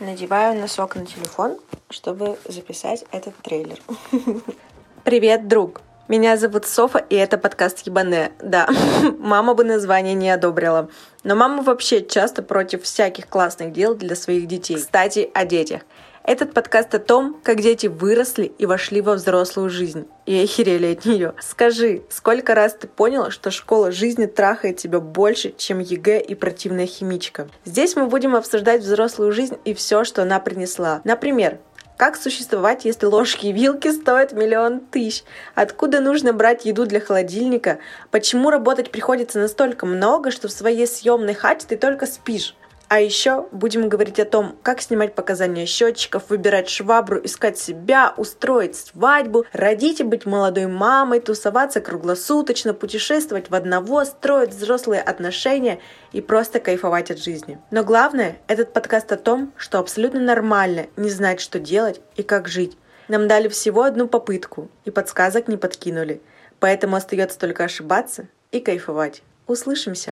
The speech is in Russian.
Надеваю носок на телефон, чтобы записать этот трейлер. Привет, друг! Меня зовут Софа, и это подкаст Ебане. Да, мама бы название не одобрила. Но мама вообще часто против всяких классных дел для своих детей. Кстати, о детях. Этот подкаст о том, как дети выросли и вошли во взрослую жизнь. И охерели от нее. Скажи, сколько раз ты понял, что школа жизни трахает тебя больше, чем ЕГЭ и противная химичка? Здесь мы будем обсуждать взрослую жизнь и все, что она принесла. Например, как существовать, если ложки и вилки стоят миллион тысяч? Откуда нужно брать еду для холодильника? Почему работать приходится настолько много, что в своей съемной хате ты только спишь? А еще будем говорить о том, как снимать показания счетчиков, выбирать швабру, искать себя, устроить свадьбу, родить и быть молодой мамой, тусоваться круглосуточно, путешествовать в одного, строить взрослые отношения и просто кайфовать от жизни. Но главное, этот подкаст о том, что абсолютно нормально не знать, что делать и как жить. Нам дали всего одну попытку и подсказок не подкинули. Поэтому остается только ошибаться и кайфовать. Услышимся!